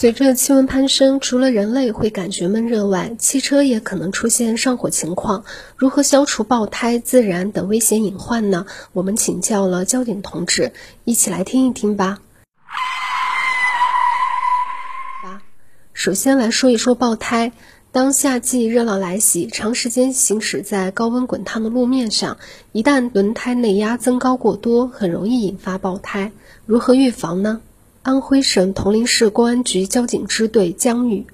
随着气温攀升，除了人类会感觉闷热外，汽车也可能出现上火情况。如何消除爆胎、自燃等危险隐患呢？我们请教了交警同志，一起来听一听吧。首先来说一说爆胎。当夏季热浪来袭，长时间行驶在高温滚烫的路面上，一旦轮胎内压增高过多，很容易引发爆胎。如何预防呢？安徽省铜陵市公安局交警支队江宇，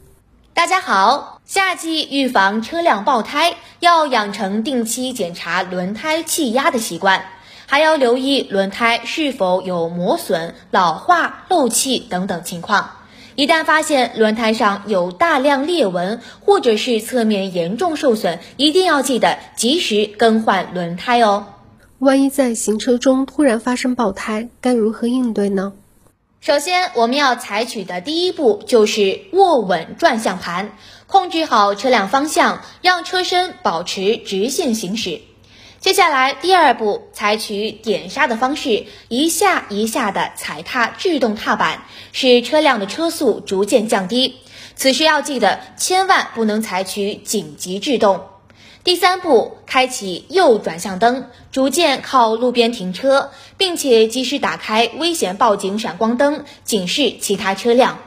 大家好。夏季预防车辆爆胎，要养成定期检查轮胎气压的习惯，还要留意轮胎是否有磨损、老化、漏气等等情况。一旦发现轮胎上有大量裂纹，或者是侧面严重受损，一定要记得及时更换轮胎哦。万一在行车中突然发生爆胎，该如何应对呢？首先，我们要采取的第一步就是握稳转向盘，控制好车辆方向，让车身保持直线行驶。接下来，第二步，采取点刹的方式，一下一下的踩踏制动踏板，使车辆的车速逐渐降低。此时要记得，千万不能采取紧急制动。第三步，开启右转向灯，逐渐靠路边停车，并且及时打开危险报警闪光灯，警示其他车辆。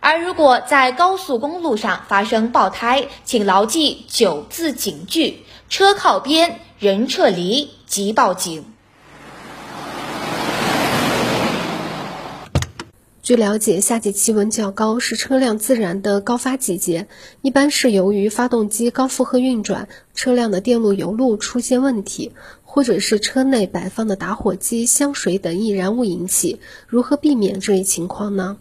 而如果在高速公路上发生爆胎，请牢记九字警句：车靠边，人撤离，即报警。据了解，夏季气温较高，是车辆自燃的高发季节。一般是由于发动机高负荷运转，车辆的电路、油路出现问题，或者是车内摆放的打火机、香水等易燃物引起。如何避免这一情况呢？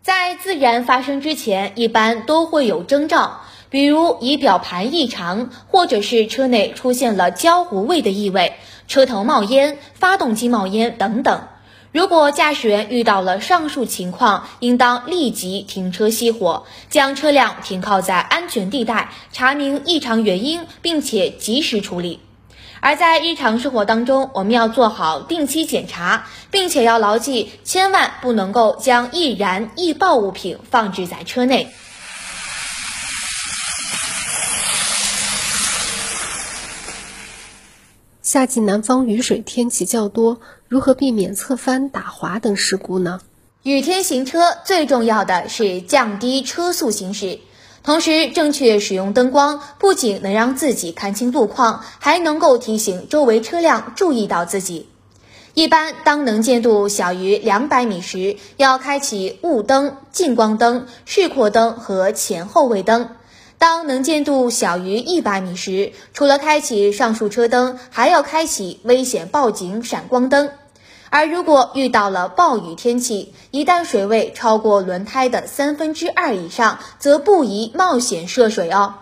在自燃发生之前，一般都会有征兆，比如仪表盘异常，或者是车内出现了焦糊味的异味、车头冒烟、发动机冒烟等等。如果驾驶员遇到了上述情况，应当立即停车熄火，将车辆停靠在安全地带，查明异常原因，并且及时处理。而在日常生活当中，我们要做好定期检查，并且要牢记，千万不能够将易燃易爆物品放置在车内。夏季南方雨水天气较多，如何避免侧翻、打滑等事故呢？雨天行车最重要的是降低车速行驶，同时正确使用灯光，不仅能让自己看清路况，还能够提醒周围车辆注意到自己。一般当能见度小于两百米时，要开启雾灯、近光灯、示廓灯和前后位灯。当能见度小于一百米时，除了开启上述车灯，还要开启危险报警闪光灯。而如果遇到了暴雨天气，一旦水位超过轮胎的三分之二以上，则不宜冒险涉水哦。